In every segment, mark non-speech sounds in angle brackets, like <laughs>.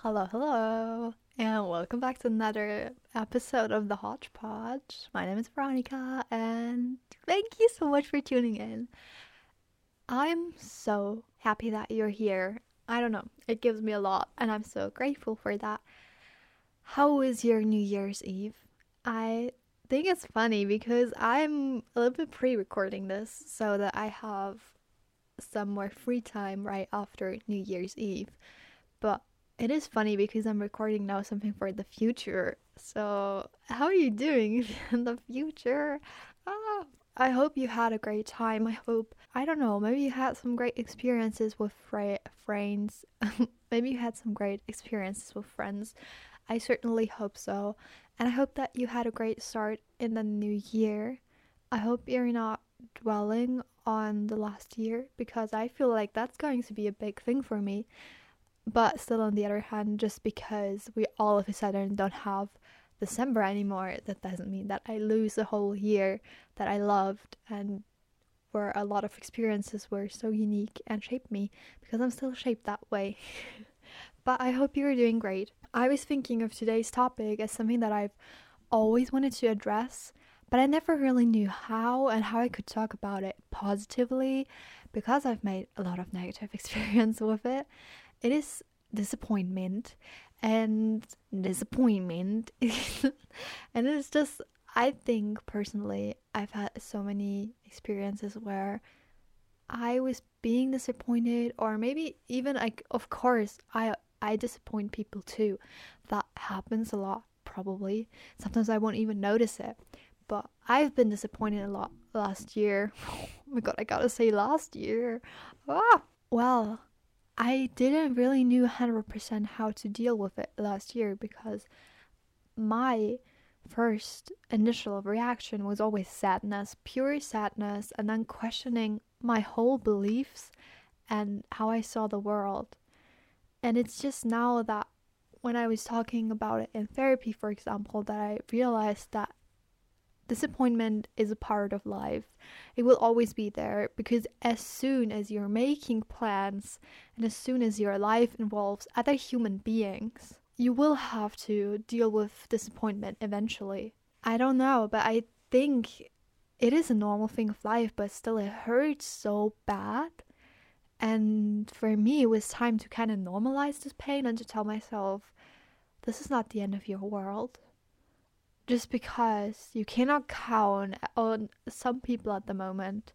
Hello, hello, and welcome back to another episode of the Hodgepodge. My name is Veronica, and thank you so much for tuning in. I'm so happy that you're here. I don't know, it gives me a lot, and I'm so grateful for that. How was your New Year's Eve? I think it's funny because I'm a little bit pre recording this so that I have some more free time right after New Year's Eve. But it is funny because I'm recording now something for the future. So, how are you doing <laughs> in the future? Ah, I hope you had a great time. I hope, I don't know, maybe you had some great experiences with fr- friends. <laughs> maybe you had some great experiences with friends. I certainly hope so. And I hope that you had a great start in the new year. I hope you're not dwelling on the last year because I feel like that's going to be a big thing for me. But still, on the other hand, just because we all of a sudden don't have December anymore, that doesn't mean that I lose a whole year that I loved and where a lot of experiences were so unique and shaped me because I'm still shaped that way. <laughs> but I hope you're doing great. I was thinking of today's topic as something that I've always wanted to address, but I never really knew how and how I could talk about it positively because I've made a lot of negative <laughs> experience with it. It is disappointment and disappointment. <laughs> and it's just I think personally I've had so many experiences where I was being disappointed or maybe even like of course I I disappoint people too. That happens a lot probably. Sometimes I won't even notice it. But I've been disappointed a lot last year. <laughs> oh my god, I gotta say last year. Ah, well, I didn't really knew 100% how to deal with it last year because my first initial reaction was always sadness, pure sadness, and then questioning my whole beliefs and how I saw the world. And it's just now that when I was talking about it in therapy, for example, that I realized that disappointment is a part of life. It will always be there because as soon as you're making plans and as soon as your life involves other human beings, you will have to deal with disappointment eventually. I don't know, but I think it is a normal thing of life, but still it hurts so bad. And for me, it was time to kind of normalize this pain and to tell myself, this is not the end of your world just because you cannot count on some people at the moment.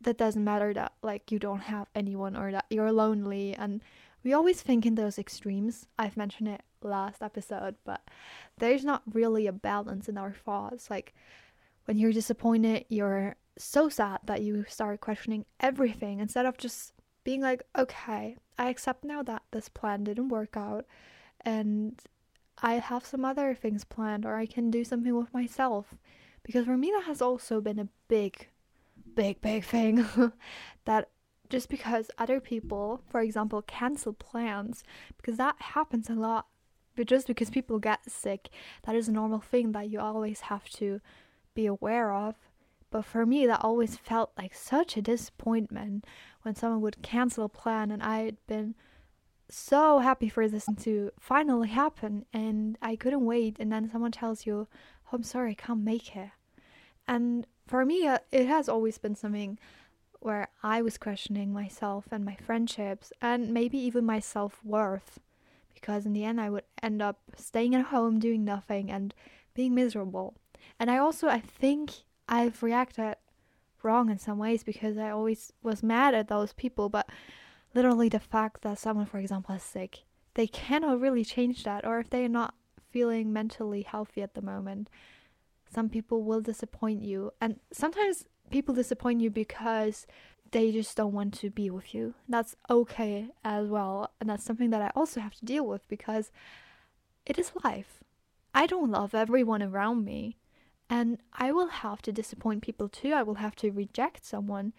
That doesn't matter that like you don't have anyone or that you're lonely. And we always think in those extremes. I've mentioned it last episode but there's not really a balance in our thoughts. Like when you're disappointed you're so sad that you start questioning everything instead of just being like okay i accept now that this plan didn't work out. And I have some other things planned or I can do something with myself. Because for me, that has also been a big, big, big thing. <laughs> that just because other people, for example, cancel plans, because that happens a lot. But just because people get sick, that is a normal thing that you always have to be aware of. But for me, that always felt like such a disappointment when someone would cancel a plan and I had been so happy for this to finally happen and I couldn't wait and then someone tells you, oh, I'm sorry, I can't make it. And for me, uh, it has always been something where I was questioning myself and my friendships and maybe even my self worth. Because in the end, I would end up staying at home doing nothing and being miserable. And I also, I think I've reacted wrong in some ways because I always was mad at those people, but literally the fact that someone, for example, is sick, they cannot really change that. Or if they're not feeling mentally healthy at the moment, some people will disappoint you. And sometimes people disappoint you because they just don't want to be with you. That's okay as well. And that's something that I also have to deal with because it is life. I don't love everyone around me. And I will have to disappoint people too. I will have to reject someone.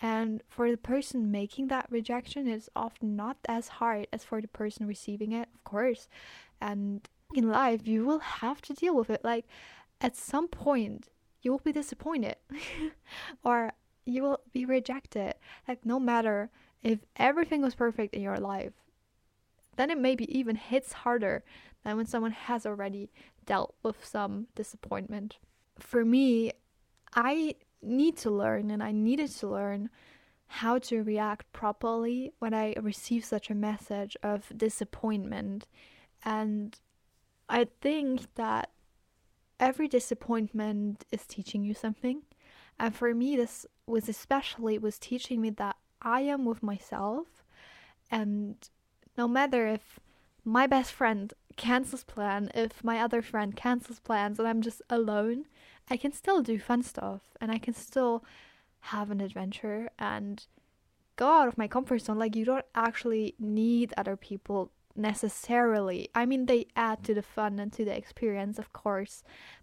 And for the person making that rejection, it's often not as hard as for the person receiving it, of course. And in life, you will have to deal with it. Like, at some point, you will be disappointed <laughs> or you will be rejected. Like, no matter if everything was perfect in your life, then it maybe even hits harder than when someone has already dealt with some disappointment. For me, I need to learn and I needed to learn how to react properly when I receive such a message of disappointment. And I think that every disappointment is teaching you something. And for me, this was especially was teaching me that I am with myself, and no matter if my best friend cancels plan, if my other friend cancels plans, and I'm just alone, I can still do fun stuff, and I can still have an adventure and go out of my comfort zone. Like you don't actually need other people necessarily. I mean, they add to the fun and to the experience, of course,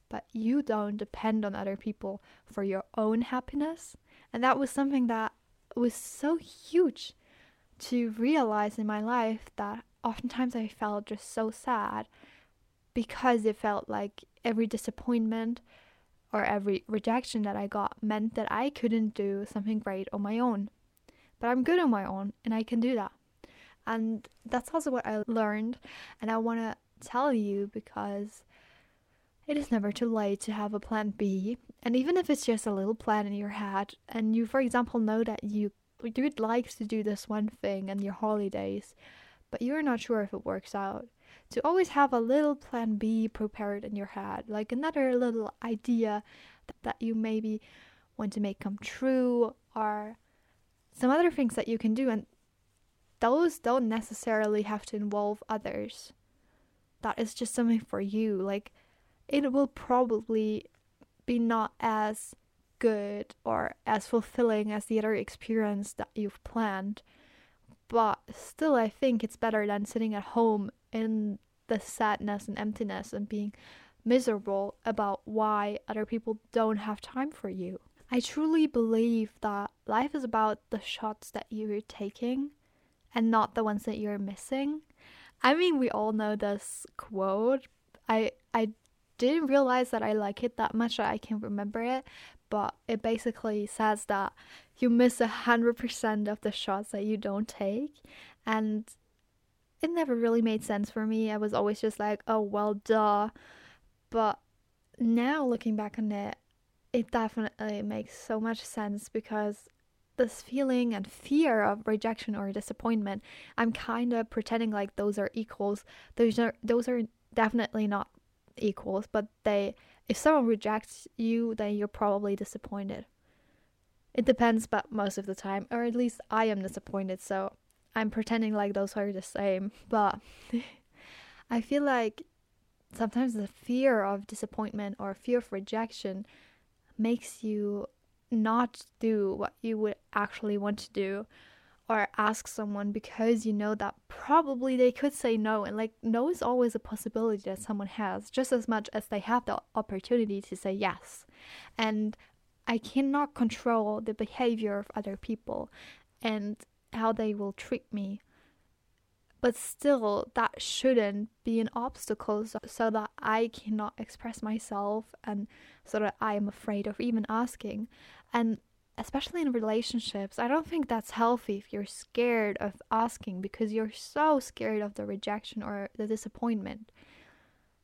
but you don't depend on other people for your own happiness. And that was something that was so huge to realize in my life that oftentimes I felt just so sad because it felt like every disappointment or every rejection that I got meant that I couldn't do something great on my own. But I'm good on my own and I can do that. And that's also what I learned, and I want to tell you because it is never too late to have a plan B. And even if it's just a little plan in your head, and you, for example, know that you you'd like to do this one thing in your holidays, but you're not sure if it works out, to always have a little plan B prepared in your head, like another little idea that you maybe want to make come true, or some other things that you can do. And those don't necessarily have to involve others. That is just something for you. Like, it will probably be not as good or as fulfilling as the other experience that you've planned. But still, I think it's better than sitting at home in the sadness and emptiness and being miserable about why other people don't have time for you. I truly believe that life is about the shots that you're taking and not the ones that you're missing. I mean, we all know this quote. I I didn't realize that I like it that much that I can remember it, but it basically says that you miss a hundred percent of the shots that you don't take, and it never really made sense for me. I was always just like, oh well, duh. But now looking back on it, it definitely makes so much sense because this feeling and fear of rejection or disappointment, I'm kind of pretending like those are equals. Those are those are definitely not equals, but they if someone rejects you, then you're probably disappointed. It depends, but most of the time, or at least I am disappointed, so I'm pretending like those are the same. But <laughs> I feel like sometimes the fear of disappointment or fear of rejection makes you not do what you would actually want to do or ask someone because you know that probably they could say no and like no is always a possibility that someone has just as much as they have the opportunity to say yes and i cannot control the behavior of other people and how they will treat me but still that shouldn't be an obstacle so, so that i cannot express myself and so that i am afraid of even asking and especially in relationships, I don't think that's healthy if you're scared of asking because you're so scared of the rejection or the disappointment.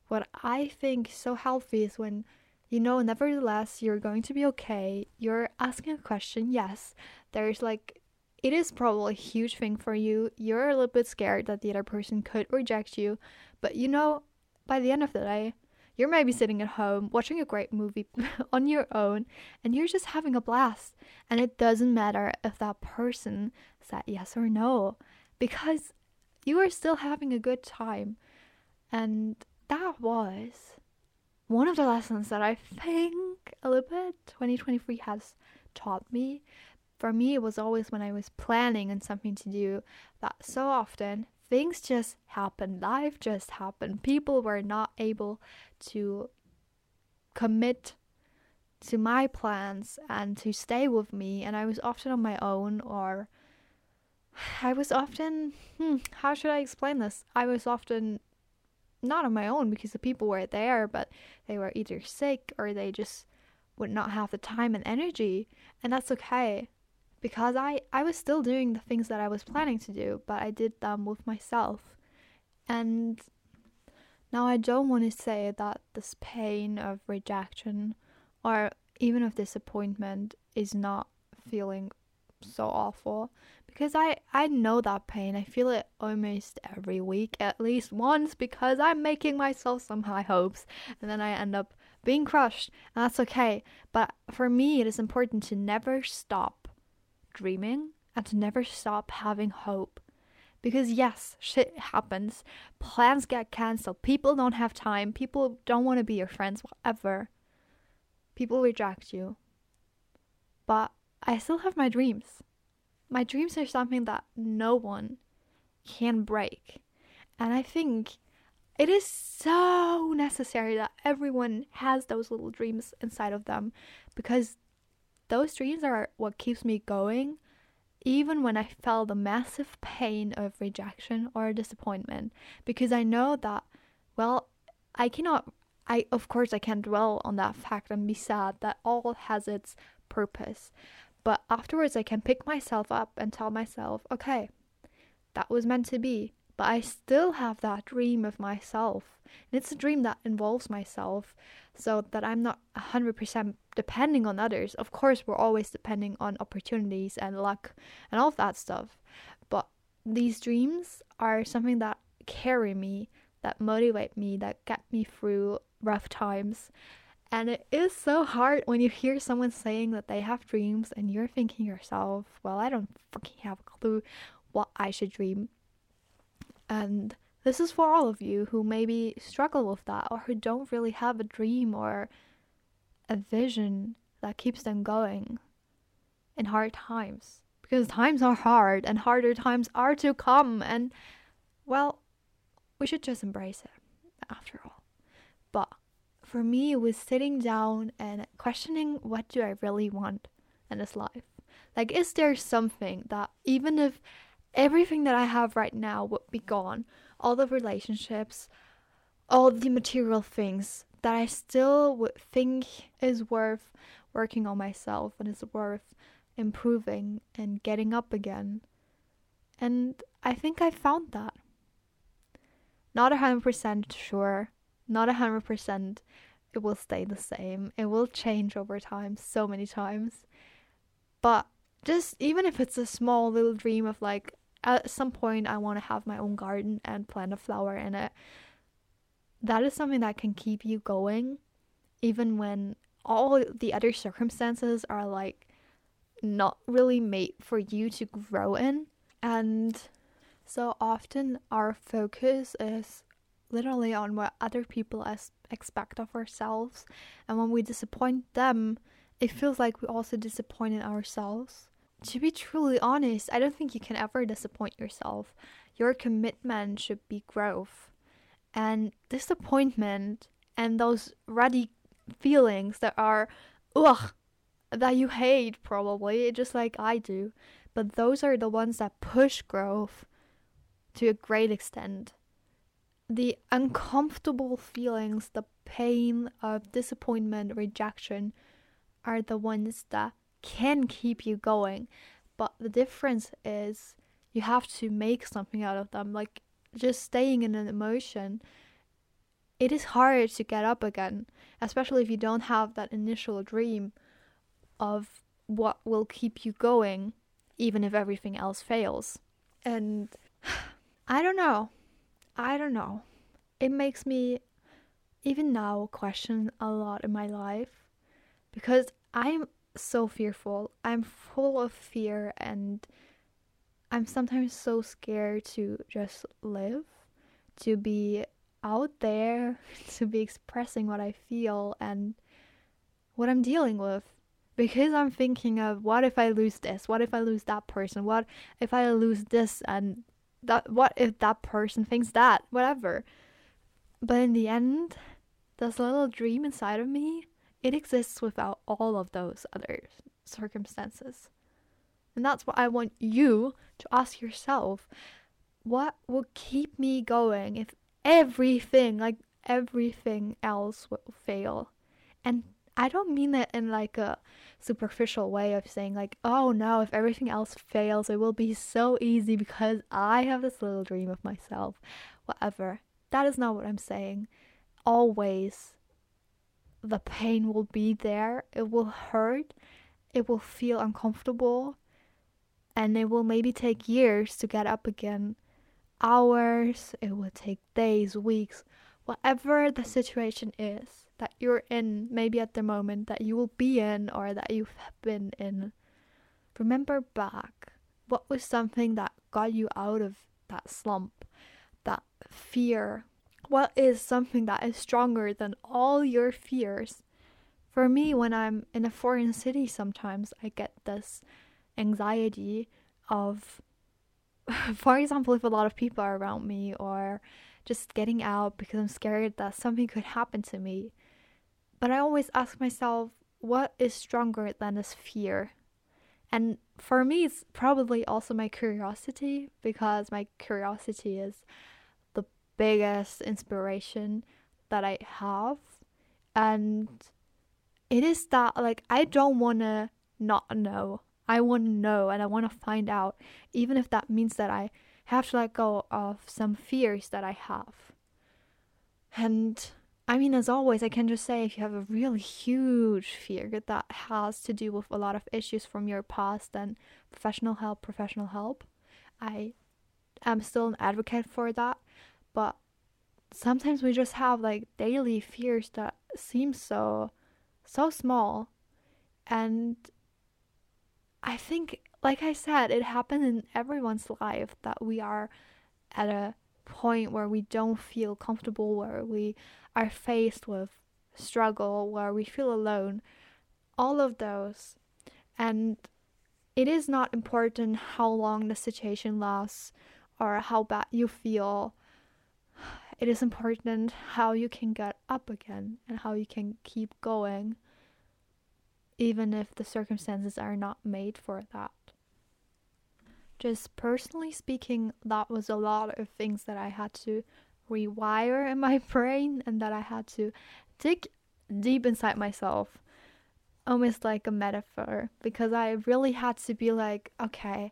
What I think so healthy is when you know, nevertheless, you're going to be okay. You're asking a question, yes. There's like, it is probably a huge thing for you. You're a little bit scared that the other person could reject you, but you know, by the end of the day, you're maybe sitting at home watching a great movie <laughs> on your own and you're just having a blast. And it doesn't matter if that person said yes or no because you are still having a good time. And that was one of the lessons that I think a little bit 2023 has taught me. For me, it was always when I was planning on something to do that so often things just happened, life just happened. People were not able to commit to my plans and to stay with me, and I was often on my own, or I was often, hmm, how should I explain this? I was often not on my own because the people were there, but they were either sick or they just would not have the time and energy, and that's okay because I, I was still doing the things that I was planning to do, but I did them with myself. And now I don't want to say that this pain of rejection or even of disappointment is not feeling so awful because I I know that pain. I feel it almost every week at least once because I'm making myself some high hopes and then I end up being crushed and that's okay. But for me it is important to never stop dreaming and to never stop having hope. Because yes, shit happens. Plans get cancelled. People don't have time. People don't want to be your friends, whatever. People reject you. But I still have my dreams. My dreams are something that no one can break. And I think it is so necessary that everyone has those little dreams inside of them because those dreams are what keeps me going even when I felt the massive pain of rejection or disappointment, because I know that, well, I cannot, I, of course, I can't dwell on that fact and be sad that all has its purpose. But afterwards, I can pick myself up and tell myself, okay, that was meant to be. But I still have that dream of myself. And it's a dream that involves myself so that I'm not 100% depending on others. Of course, we're always depending on opportunities and luck and all of that stuff. But these dreams are something that carry me, that motivate me, that get me through rough times. And it is so hard when you hear someone saying that they have dreams and you're thinking yourself, well, I don't fucking have a clue what I should dream. And this is for all of you who maybe struggle with that or who don't really have a dream or a vision that keeps them going in hard times. Because times are hard and harder times are to come. And, well, we should just embrace it after all. But for me, it was sitting down and questioning what do I really want in this life? Like, is there something that even if everything that I have right now would be gone, all the relationships, all the material things that I still would think is worth working on myself and is worth improving and getting up again. And I think I found that. Not 100% sure, not 100% it will stay the same. It will change over time so many times. But just even if it's a small little dream of like at some point I want to have my own garden and plant a flower in it. That is something that can keep you going even when all the other circumstances are like not really made for you to grow in. And so often our focus is literally on what other people as expect of ourselves. And when we disappoint them, it feels like we also disappointed ourselves to be truly honest, I don't think you can ever disappoint yourself. Your commitment should be growth. And disappointment and those ruddy feelings that are, ugh, that you hate probably, just like I do. But those are the ones that push growth to a great extent. The uncomfortable feelings, the pain of disappointment, rejection, are the ones that can keep you going. But the difference is you have to make something out of them. Like just staying in an emotion, it is hard to get up again, especially if you don't have that initial dream of what will keep you going, even if everything else fails. And <sighs> I don't know. I don't know. It makes me even now question a lot in my life because I'm so fearful. I'm full of fear and I'm sometimes so scared to just live, to be out there, <laughs> to be expressing what I feel and what I'm dealing with. Because I'm thinking of what if I lose this? What if I lose that person? What if I lose this and that what if that person thinks that? Whatever. But in the end, this little dream inside of me it exists without all of those other circumstances. And that's what I want you to ask yourself. What will keep me going if everything, like everything else will fail? And I don't mean that in like a superficial way of saying like, oh no, if everything else fails, it will be so easy because I have this little dream of myself. whatever. That is not what I'm saying. Always the pain will be there. It will hurt. It will feel uncomfortable. And it will maybe take years to get up again. Hours. It will take days, weeks. Whatever the situation is that you're in, maybe at the moment that you will be in or that you've been in, remember back. What was something that got you out of that slump, that fear, what is something that is stronger than all your fears? For me, when I'm in a foreign city, sometimes I get this anxiety of, <laughs> for example, if a lot of people are around me, or just getting out because I'm scared that something could happen to me. But I always ask myself, what is stronger than this fear? And for me, it's probably also my curiosity because my curiosity is biggest inspiration that I have. And it is that, like, I don't want to not know. I want to know and I want to find out, even if that means that I have to let go of some fears that I have. And I mean, as always, I can just say if you have a really huge fear that has to do with a lot of issues from your past, then professional help, professional help. I am still an advocate for that but sometimes we just have like daily fears that seem so so small. And i think like i said it happens in everyone's life that we are at a point where we don't feel comfortable where we are faced with struggle where we feel alone all of those. And it is not important how long the situation lasts or how bad you feel it is important how you can get up again and how you can keep going, even if the circumstances are not made for that. Just personally speaking, that was a lot of things that I had to rewire in my <laughs> brain and that I had to dig deep inside myself, almost like a metaphor, because I really had to be like, okay,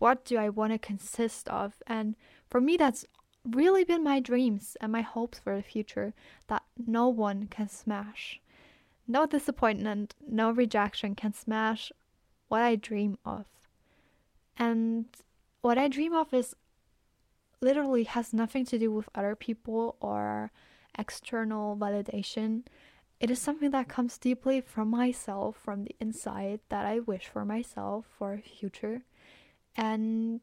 what do I want to consist of? And for me, that's really been my dreams and my hopes for the future that no one can smash. No disappointment, no rejection can smash what I dream of. And what I dream of is literally has nothing to do with other people or external validation. It is something that comes deeply from myself, from the inside, that I wish for myself for a future. And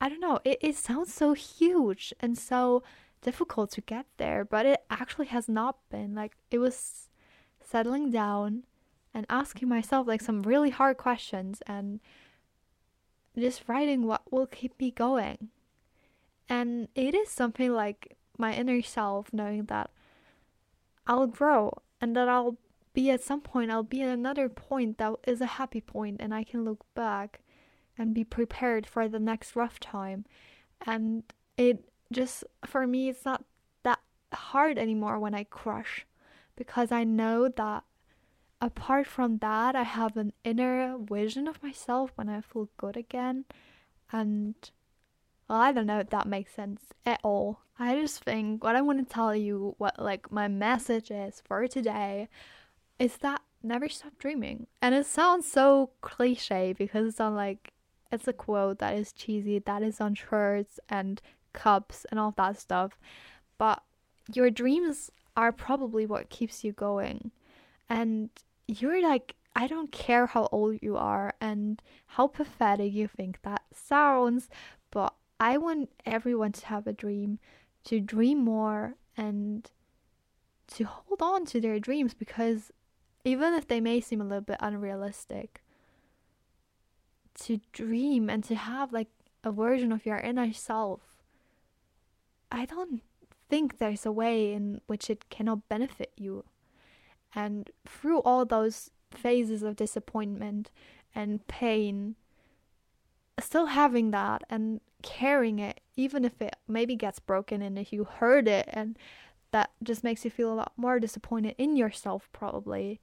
I don't know, it, it sounds so huge and so difficult to get there, but it actually has not been. Like, it was settling down and asking myself like some really hard questions and just writing what will keep me going. And it is something like my inner self knowing that I'll grow and that I'll be at some point, I'll be at another point that is a happy point and I can look back and be prepared for the next rough time. And it just, for me, it's not that hard anymore when I crush because I know that apart from that, I have an inner vision of myself when I feel good again. And well, I don't know if that makes sense at all. I just think what I want to tell you, what like my message is for today, is that never stop dreaming. And it sounds so cliche because it's on like it's a quote that is cheesy, that is on shirts and cups and all that stuff. But your dreams are probably what keeps you going. And you're like, I don't care how old you are and how pathetic you think that sounds, but I want everyone to have a dream, to dream more and to hold on to their dreams because even if they may seem a little bit unrealistic, to dream and to have like a version of your inner self, I don't think there's a way in which it cannot benefit you. And through all those phases of disappointment and pain, still having that and carrying it, even if it maybe gets broken and if you hurt it, and that just makes you feel a lot more disappointed in yourself, probably.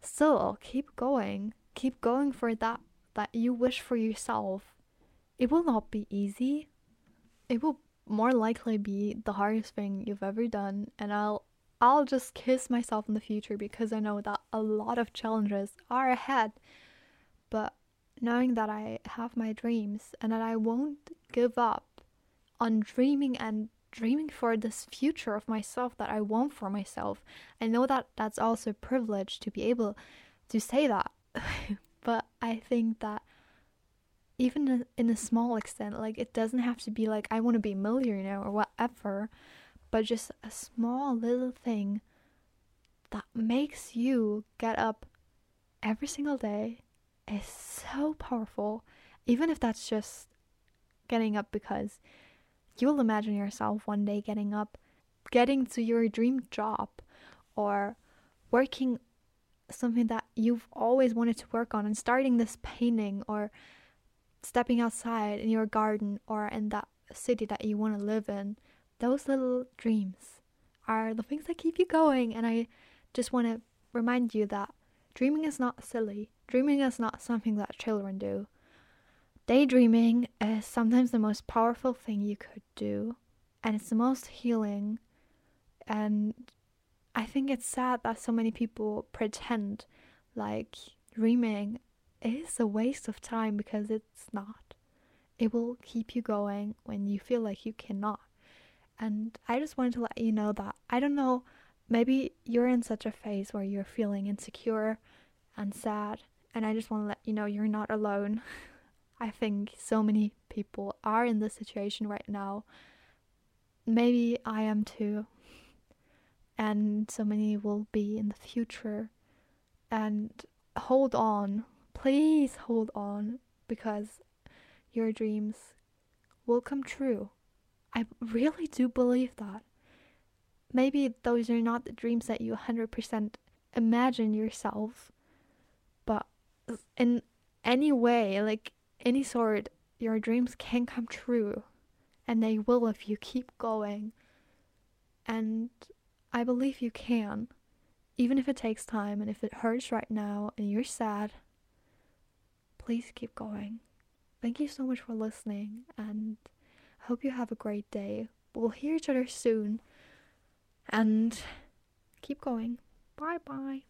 Still, keep going. Keep going for that that you wish for yourself, it will not be easy. It will more likely be the hardest thing you've ever done and I'll I'll just kiss myself in the future because I know that a lot of challenges are ahead. But knowing that I have my dreams and that I won't give up on dreaming and dreaming for this future of myself that I want for myself. I know that that's also a privilege to be able to say that. <laughs> I think that even in a small extent, like it doesn't have to be like I want to be a millionaire or whatever, but just a small little thing that makes you get up every single day is so powerful. Even if that's just getting up because you'll imagine yourself one day getting up, getting to your dream job, or working something that you've always wanted to work on and starting this painting or stepping outside in your garden or in that city that you want to live in. Those little dreams are the things that keep you going. And I just want to remind you that dreaming is not silly. Dreaming is not something that children do. Daydreaming is sometimes the most powerful thing you could do, and it's the most healing. And I think it's sad that so many people pretend like dreaming is a waste of time because it's not. It will keep you going when you feel like you cannot. And I just wanted to let you know that I don't know, maybe you're in such a phase where you're feeling insecure and sad, and I just want to let you know you're not alone. <laughs> I think so many people are in this situation right now. Maybe I am too. And so many will be in the future. And hold on. Please hold on because your dreams will come true. I really do believe that. Maybe those are not the dreams that you 100% imagine yourself, but in any way, like any sort, your dreams can come true. And they will if you keep going. And I believe you can. Even if it takes time and if it hurts right now and you're sad, please keep going. Thank you so much for listening and I hope you have a great day. We'll hear each other soon and keep going. Bye bye.